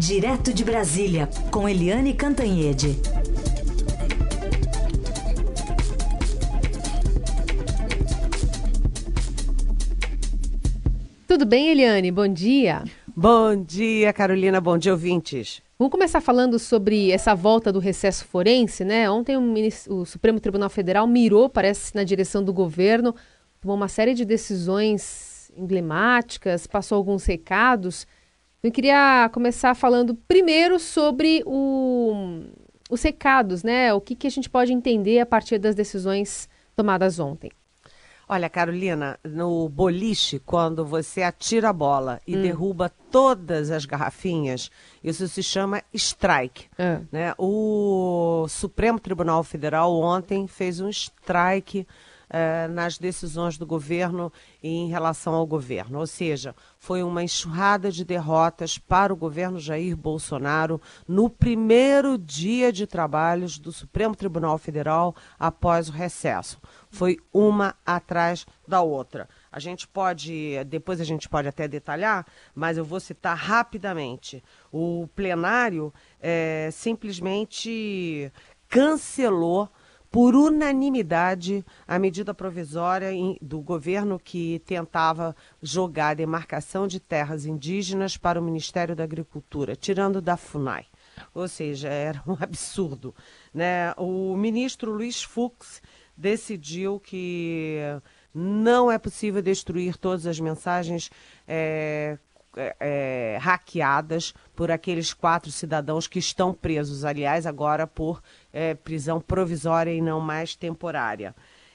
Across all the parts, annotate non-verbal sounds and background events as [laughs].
Direto de Brasília, com Eliane Cantanhede. Tudo bem, Eliane? Bom dia. Bom dia, Carolina. Bom dia, ouvintes. Vamos começar falando sobre essa volta do recesso forense, né? Ontem o, o Supremo Tribunal Federal mirou, parece, na direção do governo, tomou uma série de decisões emblemáticas, passou alguns recados. Eu queria começar falando primeiro sobre o, os recados, né? O que, que a gente pode entender a partir das decisões tomadas ontem. Olha, Carolina, no boliche, quando você atira a bola e hum. derruba todas as garrafinhas, isso se chama strike. É. Né? O Supremo Tribunal Federal ontem fez um strike eh, nas decisões do governo e em relação ao governo. Ou seja, foi uma enxurrada de derrotas para o governo Jair Bolsonaro no primeiro dia de trabalhos do Supremo Tribunal Federal após o recesso. Foi uma atrás da outra. A gente pode, depois a gente pode até detalhar, mas eu vou citar rapidamente. O plenário é, simplesmente cancelou por unanimidade a medida provisória do governo que tentava jogar a demarcação de terras indígenas para o Ministério da Agricultura, tirando da FUNAI. Ou seja, era um [laughs] absurdo. Né? O ministro Luiz Fux decidiu que não é possível destruir todas as mensagens é, é, é, hackeadas por aqueles quatro cidadãos que estão presos, aliás, agora por é, prisão provisória e não mais temporária.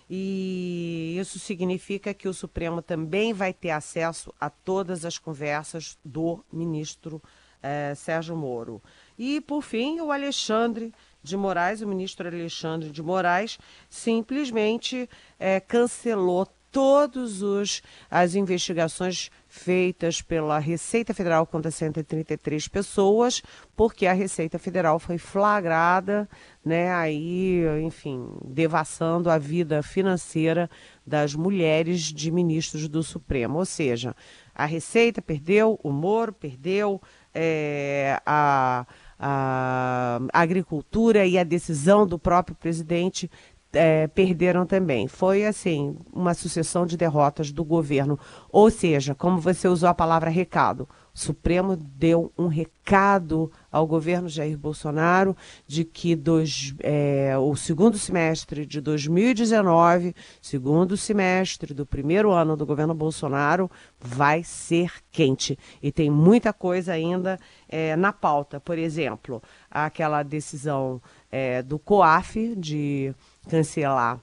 E isso significa que o Supremo também vai ter acesso a todas as conversas do ministro é, Sérgio Moro. E, por fim, o Alexandre de Moraes, o ministro Alexandre de Moraes, simplesmente é, cancelou todas as investigações feitas pela Receita Federal contra 133 pessoas, porque a Receita Federal foi flagrada, né, aí, enfim, devassando a vida financeira das mulheres de ministros do Supremo. Ou seja, a Receita perdeu, o Moro perdeu, é, a, a agricultura e a decisão do próprio presidente é, perderam também. Foi, assim, uma sucessão de derrotas do governo. Ou seja, como você usou a palavra recado, o Supremo deu um recado ao governo Jair Bolsonaro de que dois, é, o segundo semestre de 2019, segundo semestre do primeiro ano do governo Bolsonaro, vai ser quente. E tem muita coisa ainda é, na pauta. Por exemplo, aquela decisão é, do COAF de cancelar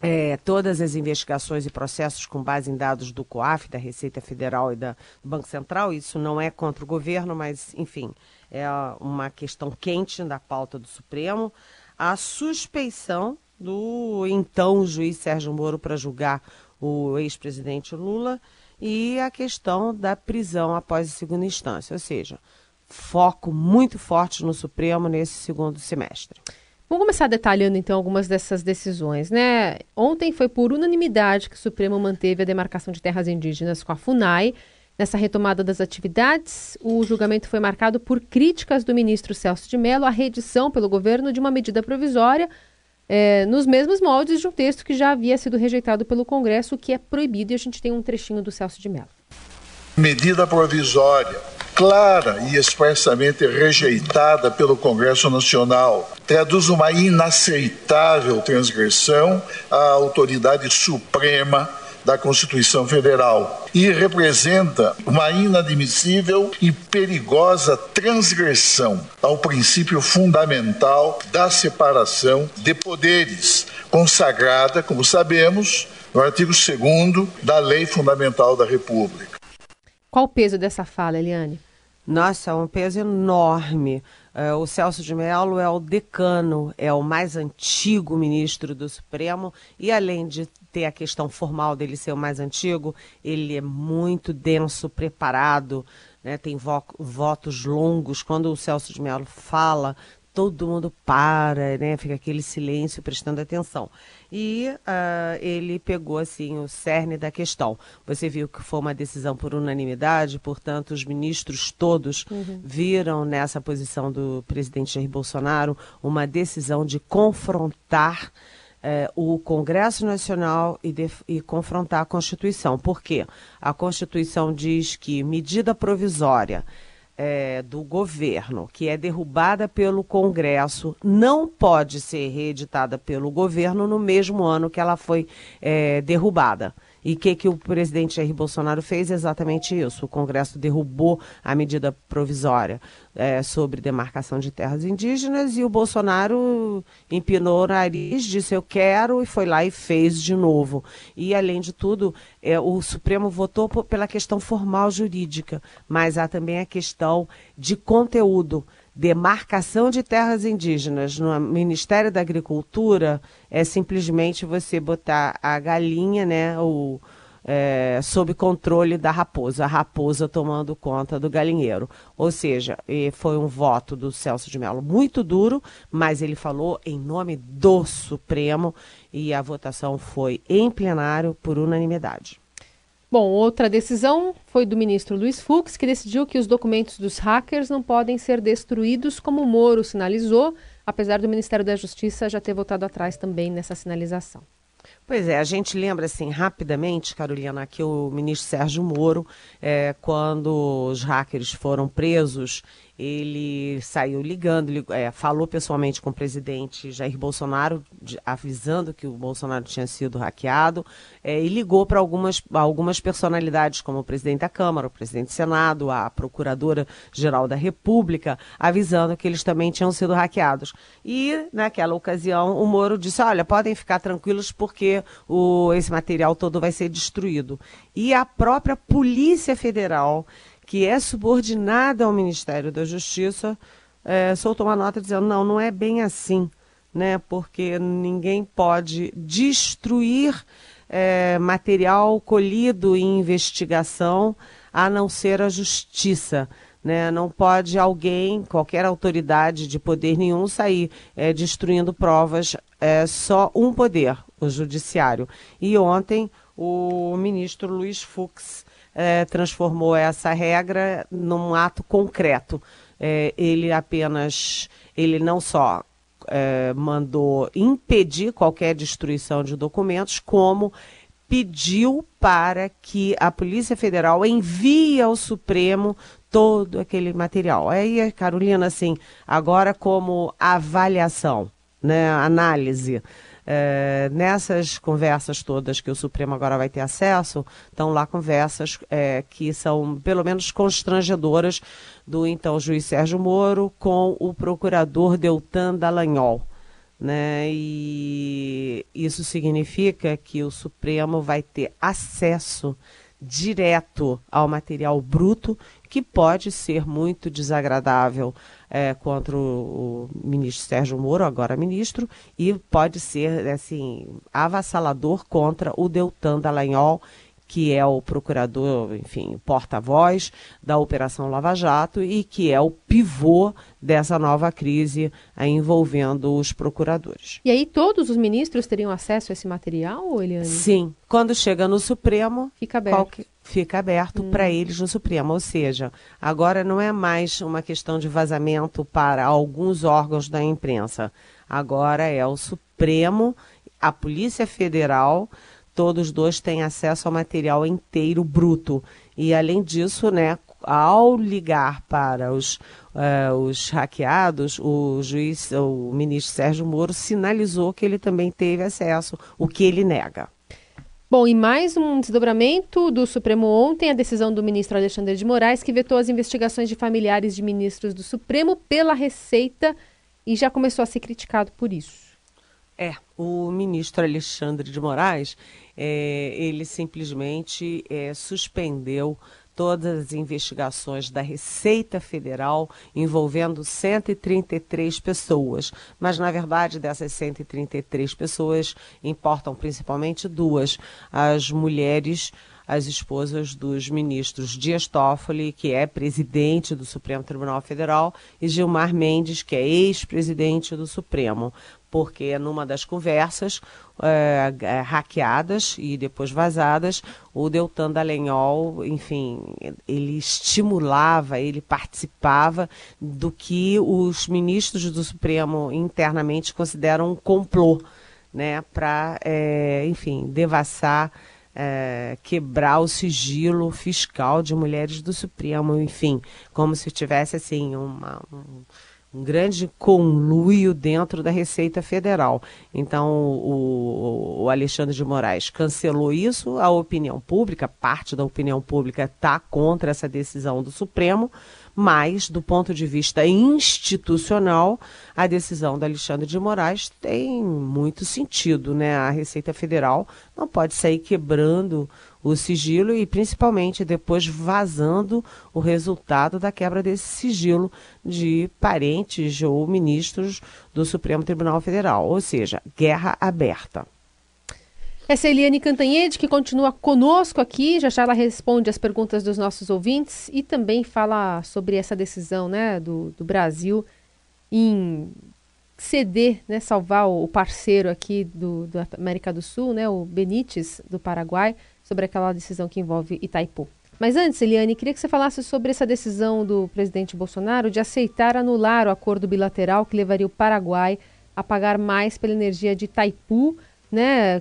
é, todas as investigações e processos com base em dados do COAF, da Receita Federal e da, Banco Central. Isso não é contra o governo, mas, enfim, é uma questão quente da pauta do Supremo. A suspeição do então juiz Sérgio Moro para julgar o ex-presidente Lula e a questão da prisão após a segunda instância, ou seja, foco muito forte no Supremo nesse segundo semestre. Vamos começar detalhando então algumas dessas decisões, né? Ontem foi por unanimidade que o Supremo manteve a demarcação de terras indígenas com a FUNAI. Nessa retomada das atividades, o julgamento foi marcado por críticas do ministro Celso de Mello à reedição pelo governo de uma medida provisória é, nos mesmos moldes de um texto que já havia sido rejeitado pelo Congresso, o que é proibido, e a gente tem um trechinho do Celso de Mello. Medida provisória clara e expressamente rejeitada pelo Congresso Nacional. Traduz uma inaceitável transgressão à autoridade suprema da Constituição Federal e representa uma inadmissível e perigosa transgressão ao princípio fundamental da separação de poderes, consagrada, como sabemos, no artigo 2 da Lei Fundamental da República. Qual o peso dessa fala, Eliane? Nossa, é um peso enorme. É, o Celso de Mello é o decano, é o mais antigo ministro do Supremo, e além de ter a questão formal dele ser o mais antigo, ele é muito denso, preparado, né, tem vo votos longos. Quando o Celso de Mello fala, todo mundo para, né? Fica aquele silêncio prestando atenção. E uh, ele pegou assim o cerne da questão. Você viu que foi uma decisão por unanimidade, portanto, os ministros todos uhum. viram nessa posição do presidente Jair Bolsonaro uma decisão de confrontar eh, o Congresso Nacional e, de, e, confrontar a Constituição. Por quê? A Constituição diz que medida provisória é, do governo, que é derrubada pelo Congresso, não pode ser reeditada pelo governo no mesmo ano que ela foi é, derrubada. E o que, que o presidente Jair Bolsonaro fez? Exatamente isso. O Congresso derrubou a medida provisória é, sobre demarcação de terras indígenas e o Bolsonaro empinou o nariz, disse eu quero e foi lá e fez de novo. E, além de tudo, é, o Supremo votou pela questão formal jurídica, mas há também a questão de conteúdo demarcação de terras indígenas no Ministério da Agricultura é simplesmente você botar a galinha, né, o, é, sob controle da raposa, a raposa tomando conta do galinheiro. Ou seja, foi um voto do Celso de Mello muito duro, mas ele falou em nome do Supremo e a votação foi em plenário por unanimidade. Bom, outra decisão foi do ministro Luiz Fux, que decidiu que os documentos dos hackers não podem ser destruídos, como o Moro sinalizou, apesar do Ministério da Justiça já ter voltado atrás também nessa sinalização. Pois é, a gente lembra assim rapidamente, Carolina, que o ministro Sérgio Moro, é, quando os hackers foram presos ele saiu ligando, é, falou pessoalmente com o presidente Jair Bolsonaro, de, avisando que o Bolsonaro tinha sido hackeado, é, e ligou para algumas, algumas personalidades, como o presidente da Câmara, o presidente do Senado, a Procuradora-Geral da República, avisando que eles também tinham sido hackeados. E, naquela ocasião, o Moro disse: olha, podem ficar tranquilos porque o, esse material todo vai ser destruído. E a própria Polícia Federal que é subordinada ao Ministério da Justiça, é, soltou uma nota dizendo: não, não é bem assim, né? porque ninguém pode destruir é, material colhido em investigação a não ser a justiça. Né? Não pode alguém, qualquer autoridade de poder nenhum, sair é, destruindo provas, é só um poder, o judiciário. E ontem o ministro Luiz Fux é, transformou essa regra num ato concreto. É, ele apenas, ele não só é, mandou impedir qualquer destruição de documentos, como pediu para que a Polícia Federal envie ao Supremo todo aquele material. Aí, Carolina, assim, agora como avaliação, né, análise. É, nessas conversas todas que o Supremo agora vai ter acesso, estão lá conversas é, que são, pelo menos, constrangedoras do então juiz Sérgio Moro com o procurador Deltan Dallagnol. Né? E isso significa que o Supremo vai ter acesso direto ao material bruto, que pode ser muito desagradável é, contra o, o, ministro Sérgio Moro, agora ministro, e pode ser assim avassalador contra o Deltan Dallagnol, que é o procurador, enfim, porta-voz da Operação Lava Jato e que é o pivô dessa nova crise envolvendo os procuradores. E aí todos os ministros teriam acesso a esse material, Eliane? Sim. Quando chega no Supremo, fica aberto. Qualquer, fica aberto hum. para eles no Supremo. Ou seja, agora não é mais uma questão de vazamento para alguns órgãos da imprensa. Agora é o Supremo, a Polícia Federal todos dois têm acesso ao material inteiro bruto. E além disso, né, ao ligar para os, uh, os hackeados, o juiz, o ministro Sérgio Moro sinalizou que ele também teve acesso, o que ele nega. Bom, e mais um desdobramento do Supremo ontem, a decisão do ministro Alexandre de Moraes, que vetou as investigações de familiares de ministros do Supremo pela Receita e já começou a ser criticado por isso. É, o ministro Alexandre de Moraes, é, ele simplesmente é, suspendeu todas as investigações da Receita Federal envolvendo 133 pessoas. Mas, na verdade, dessas 133 pessoas, importam principalmente duas: as mulheres as esposas dos ministros Dias Toffoli, que é presidente do Supremo Tribunal Federal, e Gilmar Mendes, que é ex-presidente do Supremo. Porque numa das conversas é, é, hackeadas e depois vazadas, o Deltan Dallagnol, enfim, ele estimulava, ele participava do que os ministros do Supremo internamente consideram um complô, né, para, é, enfim, devassar é, quebrar o sigilo fiscal de mulheres do Supremo, enfim, como se tivesse assim uma, um, um grande conluio dentro da Receita Federal. Então, o, o, Alexandre de Moraes cancelou isso, a opinião pública, parte da opinião pública está contra essa decisão do Supremo, mas, do ponto de vista institucional, a decisão da Alexandre de Moraes tem muito sentido. Né? A Receita Federal não pode sair quebrando o sigilo e, principalmente, depois vazando o resultado da quebra desse sigilo de parentes ou ministros do Supremo Tribunal Federal. Ou seja, guerra aberta. Essa é Eliane Cantanhede, que continua conosco aqui. Já já ela responde as perguntas dos nossos ouvintes e também fala sobre essa decisão né, do, do Brasil em ceder, né, salvar o parceiro aqui do, da América do Sul, né, o Benítez do Paraguai, sobre aquela decisão que envolve Itaipu. Mas antes, Eliane, queria que você falasse sobre essa decisão do presidente Bolsonaro de aceitar anular o acordo bilateral que levaria o Paraguai a pagar mais pela energia de Itaipu, né,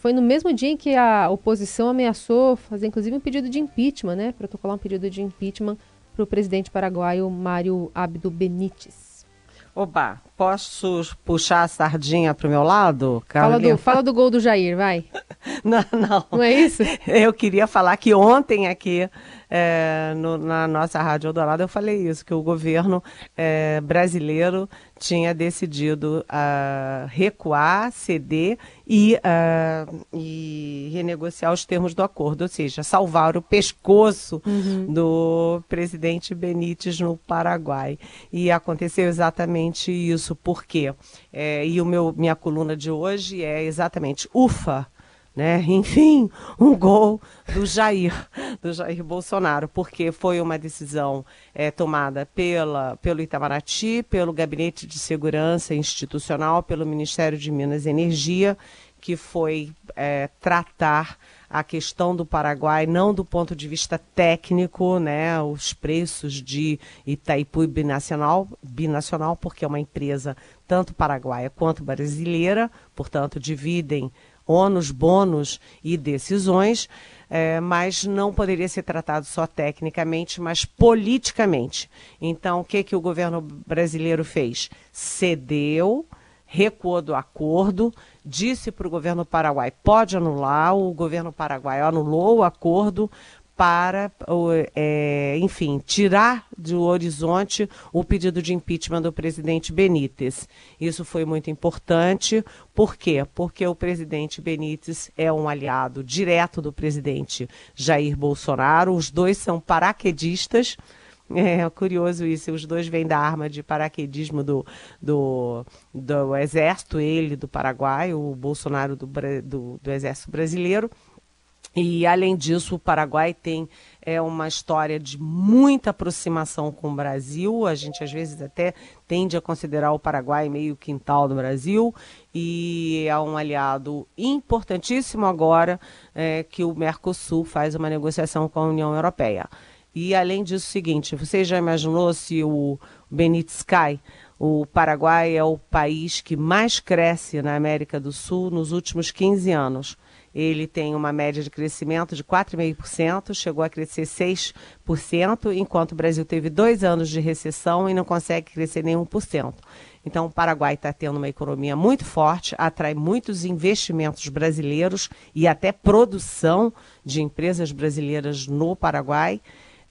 foi no mesmo dia em que a oposição ameaçou fazer, inclusive, um pedido de impeachment, né? Protocolar um pedido de impeachment para o presidente paraguaio Mário Abdo Benítez. Oba, posso puxar a sardinha para o meu lado? Fala do, fala do gol do Jair, vai. [laughs] não, não. Não é isso? Eu queria falar que ontem aqui é, no, na nossa Rádio Eldorado eu falei isso, que o governo é, brasileiro tinha decidido uh, recuar, ceder e, uh, e, renegociar os termos do acordo, ou seja, salvar o pescoço uhum. do presidente Benítez no Paraguai. E aconteceu exatamente isso, por quê? É, e o meu, minha coluna de hoje é exatamente ufa né? Enfim, um gol do Jair, do Jair Bolsonaro, porque foi uma decisão é, tomada pela, pelo Itamaraty, pelo Gabinete de Segurança Institucional, pelo Ministério de Minas e Energia, que foi é, tratar a questão do Paraguai não do ponto de vista técnico, né, os preços de Itaipu binacional, binacional porque é uma empresa tanto paraguaia quanto brasileira, portanto dividem ônus, bônus e decisões, é, mas não poderia ser tratado só tecnicamente, mas politicamente. Então, o que, que o governo brasileiro fez? Cedeu, recuou do acordo, disse para o governo paraguai pode anular, o governo paraguai anulou o acordo, para, é, enfim, tirar do horizonte o pedido de impeachment do presidente Benítez. Isso foi muito importante. Por quê? Porque o presidente Benítez é um aliado direto do presidente Jair Bolsonaro. Os dois são paraquedistas. É curioso isso, os dois vêm da arma de paraquedismo do, do, do exército, ele do Paraguai, o Bolsonaro do, do, do exército brasileiro. E, além disso, o Paraguai tem é, uma história de muita aproximação com o Brasil. A gente, às vezes, até tende a considerar o Paraguai meio quintal do Brasil. E é um aliado importantíssimo agora é, que o Mercosul faz uma negociação com a União Europeia. E, além disso, o seguinte: você já imaginou se o Benítez cai? O Paraguai é o país que mais cresce na América do Sul nos últimos 15 anos ele tem uma média de crescimento de 4,5%, chegou a crescer 6%, enquanto o Brasil teve dois anos de recessão e não consegue crescer nem 1%. Então, o Paraguai está tendo uma economia muito forte, atrai muitos investimentos brasileiros e até produção de empresas brasileiras no Paraguai.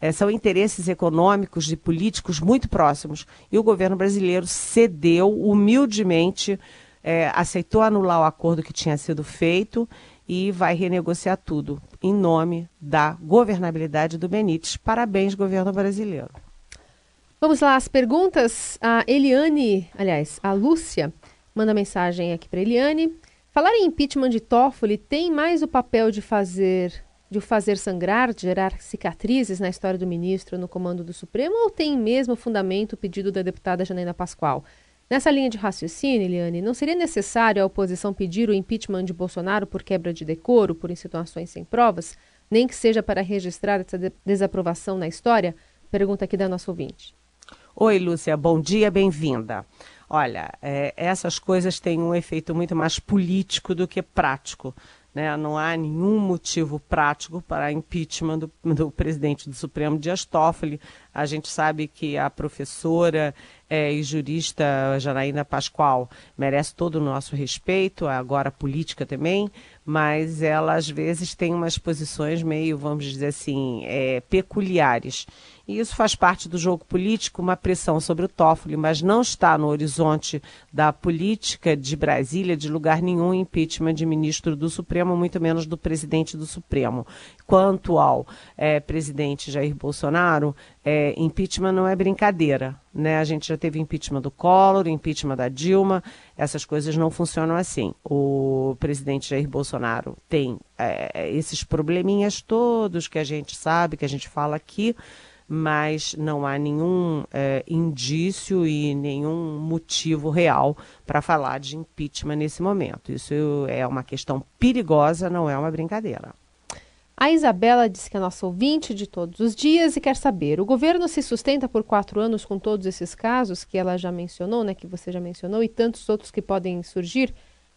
É, são interesses econômicos e políticos muito próximos. E o governo brasileiro cedeu humildemente, é, aceitou anular o acordo que tinha sido feito e vai renegociar tudo em nome da governabilidade do Benítez. Parabéns, governo brasileiro. Vamos lá, as perguntas. A Eliane, aliás, a Lúcia manda mensagem aqui para Eliane. Falar em impeachment de Toffoli tem mais o papel de fazer de o fazer sangrar, de gerar cicatrizes na história do ministro no comando do Supremo, ou tem mesmo fundamento o pedido da deputada Janaína Pascoal? Nessa linha de raciocínio, Eliane, não seria necessário a oposição pedir o impeachment de Bolsonaro por quebra de decoro, por insinuações sem provas, nem que seja para registrar essa de desaprovação na história? Pergunta aqui da nossa ouvinte. Oi, Lúcia, bom dia, bem-vinda. Olha, é, essas coisas têm um efeito muito mais político do que prático. Né? Não há nenhum motivo prático para impeachment do, do presidente do Supremo Dias Toffoli. A gente sabe que a professora é, e jurista Janaína Pascoal merece todo o nosso respeito, agora política também, mas ela às vezes tem umas posições meio, vamos dizer assim, é, peculiares. E isso faz parte do jogo político, uma pressão sobre o Toffoli, mas não está no horizonte da política de Brasília, de lugar nenhum, impeachment de ministro do Supremo, muito menos do presidente do Supremo. Quanto ao é, presidente Jair Bolsonaro, é, impeachment não é brincadeira. Né? A gente já teve impeachment do Collor, impeachment da Dilma, essas coisas não funcionam assim. O presidente Jair Bolsonaro tem é, esses probleminhas todos que a gente sabe, que a gente fala aqui mas não há nenhum é, indício e nenhum motivo real para falar de impeachment nesse momento. Isso é uma questão perigosa, não é uma brincadeira. A Isabela disse que é nossa ouvinte de todos os dias e quer saber: o governo se sustenta por quatro anos com todos esses casos que ela já mencionou, né, que você já mencionou, e tantos outros que podem surgir?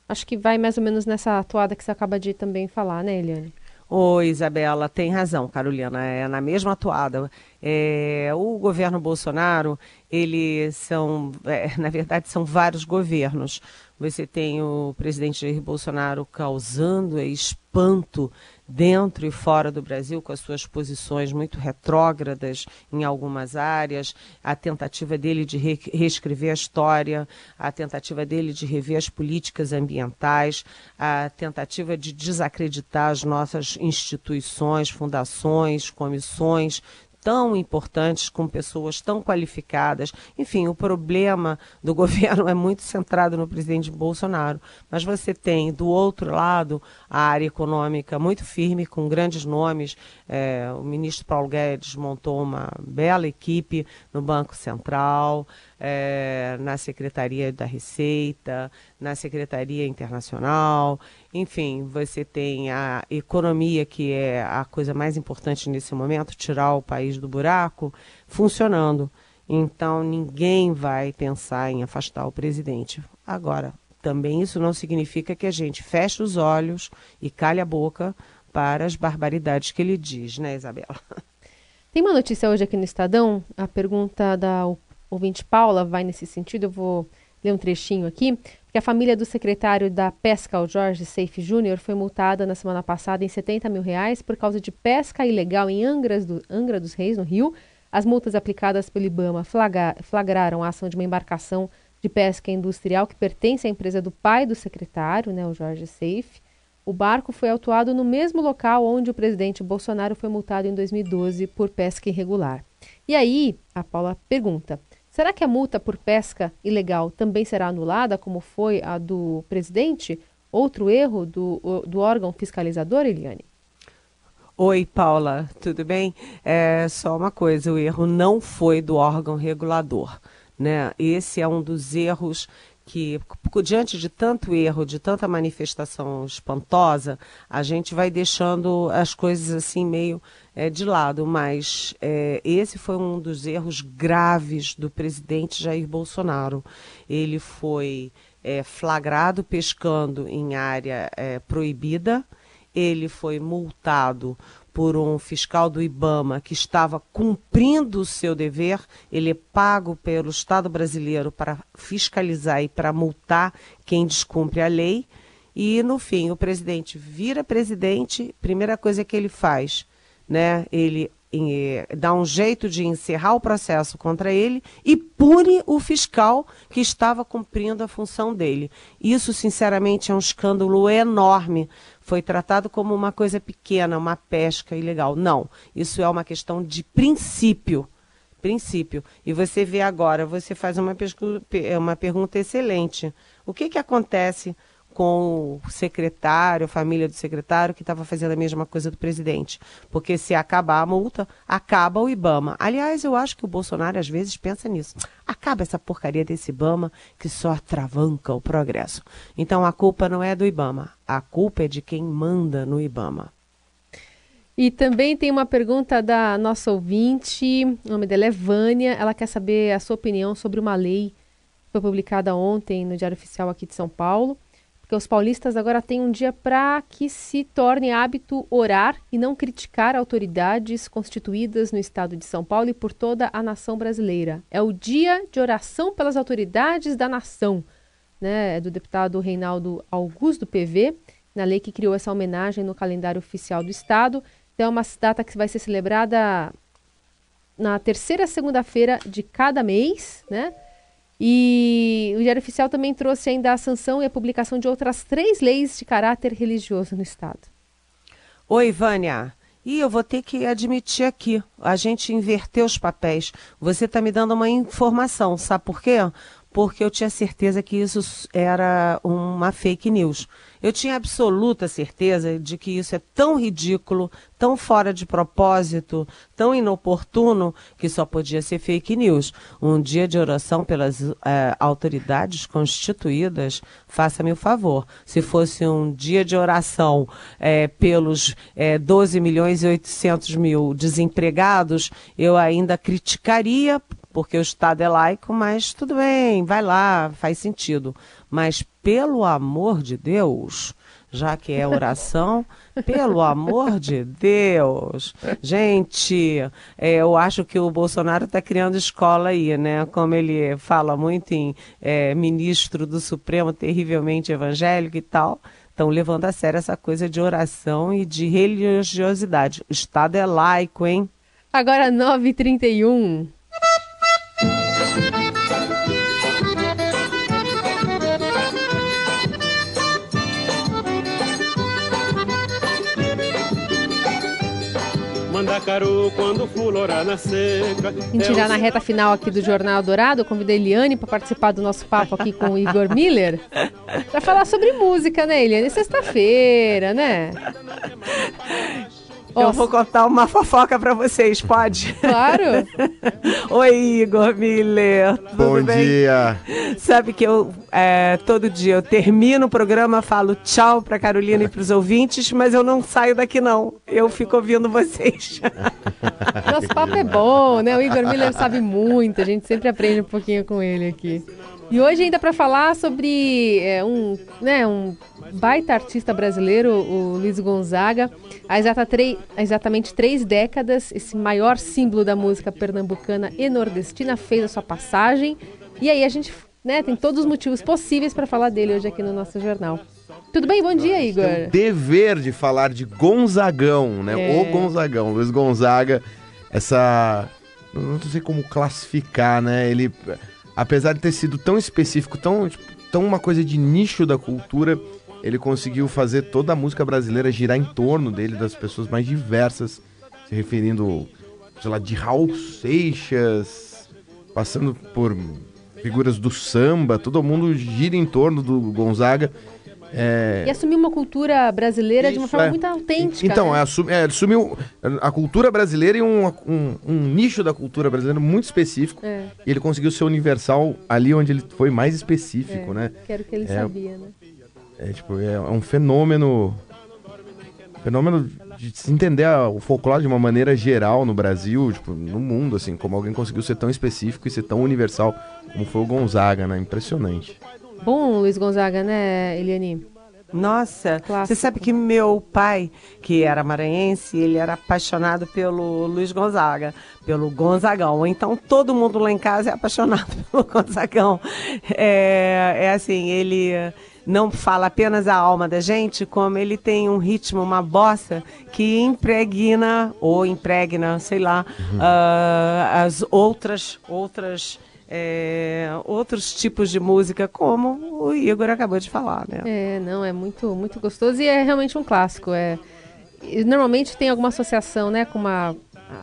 Acho que vai mais ou menos nessa atuada que você acaba de também falar, né, Eliane? Oi, Isabela, tem razão, Carolina, é na mesma atuada. É, o governo Bolsonaro, eles são, é, [laughs] na verdade, são vários governos. Você tem o presidente Jair Bolsonaro causando espanto dentro e fora do Brasil, com as suas posições muito retrógradas em algumas áreas, a tentativa dele de re reescrever a história, a tentativa dele de rever as políticas ambientais, a tentativa de desacreditar as nossas instituições, fundações, comissões, tão importantes, com pessoas tão qualificadas. Enfim, o problema do [laughs] governo é muito centrado no presidente Bolsonaro. Mas você tem, do outro lado, a área econômica muito firme, com grandes nomes. É, o ministro Paulo Guedes montou uma bela equipe no Banco Central é, na Secretaria da Receita, na Secretaria Internacional, enfim, você tem a economia, que é a coisa mais importante nesse momento, tirar o país do buraco, funcionando. Então, ninguém vai pensar em afastar o presidente. Agora, também isso não significa que a gente feche os olhos e calhe a boca para as barbaridades que ele diz, né, Isabela? Tem uma notícia hoje aqui no Estadão, a pergunta da ouvinte Paula vai nesse sentido, eu vou ler um trechinho aqui, porque a família do secretário da Pesca, o Jorge Seife Júnior, foi multada na semana passada em 70 mil reais por causa de pesca ilegal em Angras do, Angra dos Reis, no Rio. As multas aplicadas pelo IBAMA flagra, flagraram a ação de uma embarcação de pesca industrial que pertence à empresa do pai do secretário, né, o Jorge Seife. O barco foi autuado no mesmo local onde o presidente Bolsonaro foi multado em 2012 por pesca irregular. E aí, a Paula pergunta: Será que a multa por pesca ilegal também será anulada, como foi a do presidente? Outro erro do, do órgão fiscalizador, Eliane? Oi, Paula, tudo bem? É só uma coisa: o erro não foi do órgão regulador. Né? Esse é um dos erros que, diante de tanto erro, de tanta manifestação espantosa, a gente vai deixando as coisas assim meio é, de lado. Mas é, esse foi um dos erros graves do presidente Jair Bolsonaro. Ele foi é, flagrado pescando em área é, proibida, ele foi multado por um fiscal do IBAMA que estava cumprindo o seu dever, ele é pago pelo Estado brasileiro para fiscalizar e para multar quem descumpre a lei. E, no fim, o presidente vira presidente, primeira coisa que ele faz, né? Ele em, dá um jeito de encerrar o processo contra ele e pune o fiscal que estava cumprindo a função dele. Isso, sinceramente, é um escândalo enorme foi tratado como uma coisa pequena, uma pesca ilegal. Não, isso é uma questão de princípio. Princípio. E você vê agora, você faz uma, uma pergunta excelente. O que, que acontece com o secretário, a família do secretário, que estava fazendo a mesma coisa do presidente. Porque se acabar a multa, acaba o IBAMA. Aliás, eu acho que o Bolsonaro às vezes pensa nisso. Acaba essa porcaria desse IBAMA que só atravanca o progresso. Então a culpa não é do IBAMA, a culpa é de quem manda no IBAMA. E também tem uma pergunta da nossa ouvinte, o nome dela é Vânia, ela quer saber a sua opinião sobre uma lei que foi publicada ontem no Diário Oficial aqui de São Paulo, porque os paulistas agora têm um dia para que se torne hábito orar e não criticar autoridades constituídas no estado de São Paulo e por toda a nação brasileira. É o dia de oração pelas autoridades da nação, né? É do deputado Reinaldo Augusto PV, na lei que criou essa homenagem no calendário oficial do estado. Então, é uma data que vai ser celebrada na terceira segunda-feira de cada mês, né? E o Diário Oficial também trouxe ainda a sanção e a publicação de outras três leis de caráter religioso no Estado. Oi, Vânia. E eu vou ter que admitir aqui, a gente inverteu os papéis. Você está me dando uma informação, sabe por quê? Porque eu tinha certeza que isso era uma fake news. Eu tinha absoluta certeza de que isso é tão ridículo, tão fora de propósito, tão inoportuno, que só podia ser fake news. Um dia de oração pelas é, autoridades constituídas, faça-me o favor. Se fosse um dia de oração é, pelos é, 12 milhões e 800 mil desempregados, eu ainda criticaria porque o Estado é laico, mas tudo bem, vai lá, faz sentido. Mas pelo amor de Deus, já que é oração, [laughs] pelo amor de Deus. Gente, é, eu acho que o Bolsonaro está criando escola aí, né? Como ele fala muito em é, ministro do Supremo terrivelmente evangélico e tal. Estão levando a sério essa coisa de oração e de religiosidade. O Estado é laico, hein? Agora 9h31. Quando fulora na seca. Mentira, na reta final aqui do Jornal Dourado, eu convidei a Eliane para participar do nosso papo aqui com o Igor Miller, para falar sobre música, né, Eliane? Sexta-feira, né? [laughs] Eu vou contar uma fofoca para vocês, pode? Claro. [laughs] Oi, Igor Miller. Bom bem? dia. Sabe que eu é, todo dia eu termino o programa, falo tchau para Carolina e para os ouvintes, mas eu não saio daqui não. Eu fico ouvindo vocês. Nosso papo é bom, né? O Igor Miller sabe muito, a gente sempre aprende um pouquinho com ele aqui. E hoje ainda para falar sobre é, um, né, um baita artista brasileiro, o Luiz Gonzaga. Há, exata há exatamente três décadas, esse maior símbolo da música pernambucana e nordestina fez a sua passagem. E aí a gente né, tem todos os motivos possíveis para falar dele hoje aqui no nosso jornal. Tudo bem? Bom dia, Igor. Tem o dever de falar de Gonzagão, né? É. O Gonzagão, Luiz Gonzaga, essa... Não sei como classificar, né? Ele apesar de ter sido tão específico, tão, tipo, tão uma coisa de nicho da cultura, ele conseguiu fazer toda a música brasileira girar em torno dele, das pessoas mais diversas, se referindo, sei lá, de Raul Seixas, passando por figuras do samba, todo mundo gira em torno do Gonzaga. É... E assumir uma cultura brasileira Isso, de uma forma é. muito autêntica. Então, né? é, é, assumiu a cultura brasileira e um, um, um, nicho da cultura brasileira muito específico. É. E ele conseguiu ser universal ali onde ele foi mais específico, é, né? Quero que ele é, sabia, né? É, tipo, é um fenômeno. Fenômeno de se entender o folclore de uma maneira geral no Brasil, tipo, no mundo, assim, como alguém conseguiu ser tão específico e ser tão universal como foi o Gonzaga, né? Impressionante. Bom, Luiz Gonzaga, né, Eliane? Nossa, Clássico. você sabe que meu pai, que era maranhense, ele era apaixonado pelo Luiz Gonzaga, pelo Gonzagão. Então todo mundo lá em casa é apaixonado [laughs] pelo Gonzagão. É, é assim, ele não fala apenas a alma da gente, como ele tem um ritmo, uma bossa que impregna ou impregna, sei lá, uhum. uh, as outras outras é, outros tipos de música, como o Igor acabou de falar, né? É, não, é muito, muito gostoso e é realmente um clássico. É, normalmente tem alguma associação, né, com uma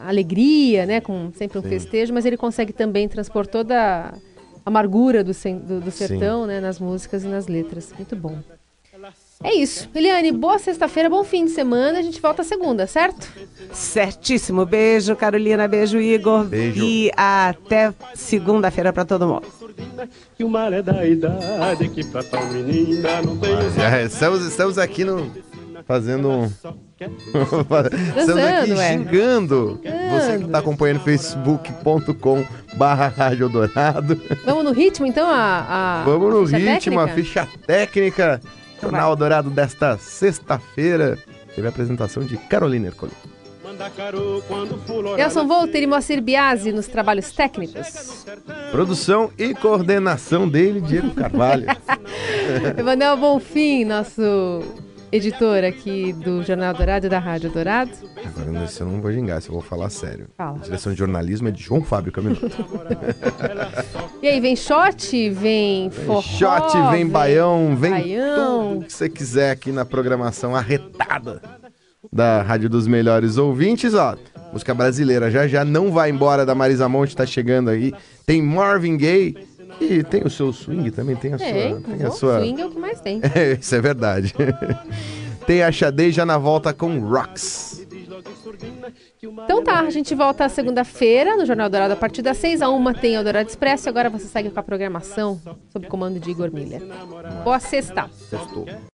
alegria, né, com sempre um Sim. festejo, mas ele consegue também transpor toda a amargura do, do, do sertão, Sim. né, nas músicas e nas letras. Muito bom. É isso. Eliane, boa sexta-feira, bom fim de semana. A gente volta segunda, certo? Certíssimo. Beijo, Carolina. Beijo, Igor. Beijo. E até segunda-feira para todo mundo. Que o mal é da idade que pra tal menina não tem Já estamos, estamos aqui no, fazendo um. [laughs] estamos aqui ué. xingando. Você que está acompanhando facebook.com barra Rádio Dourado. Vamos no ritmo, então? A, a Vamos no ritmo, a técnica? ficha técnica. Jornal Dourado desta sexta-feira. Teve a apresentação de Carolina Ercolim. Fulorar Nelson Volter e Moacir Biasi nos trabalhos técnicos. Produção e coordenação dele, Diego Carvalho. [laughs] Emanuel Bonfim, nosso editor aqui do Jornal Dourado e da Rádio Dourado. Agora nesse eu não vou gingar, eu vou falar sério. Fala. A direção de jornalismo é de João Fábio Caminoto. E aí, vem shot, vem forró, Shot, vem baião, vem baião. tudo que você quiser aqui na programação arretada da Rádio dos Melhores Ouvintes, ó. Música brasileira já já não vai embora da Marisa Monte, tá chegando aí. Tem Marvin Gaye, que tem o seu swing também, tem a sua. Tem a o sua... swing é o que mais tem. [laughs] É, isso é verdade. [laughs] tem a Xadei já na volta com Rocks. Então tá, a gente volta segunda-feira no Jornal Dourado a partir das 6 a 1 tem o Dourado Expresso e agora você segue com a programação sob comando de Igor Miller. Boa sexta! Sextou.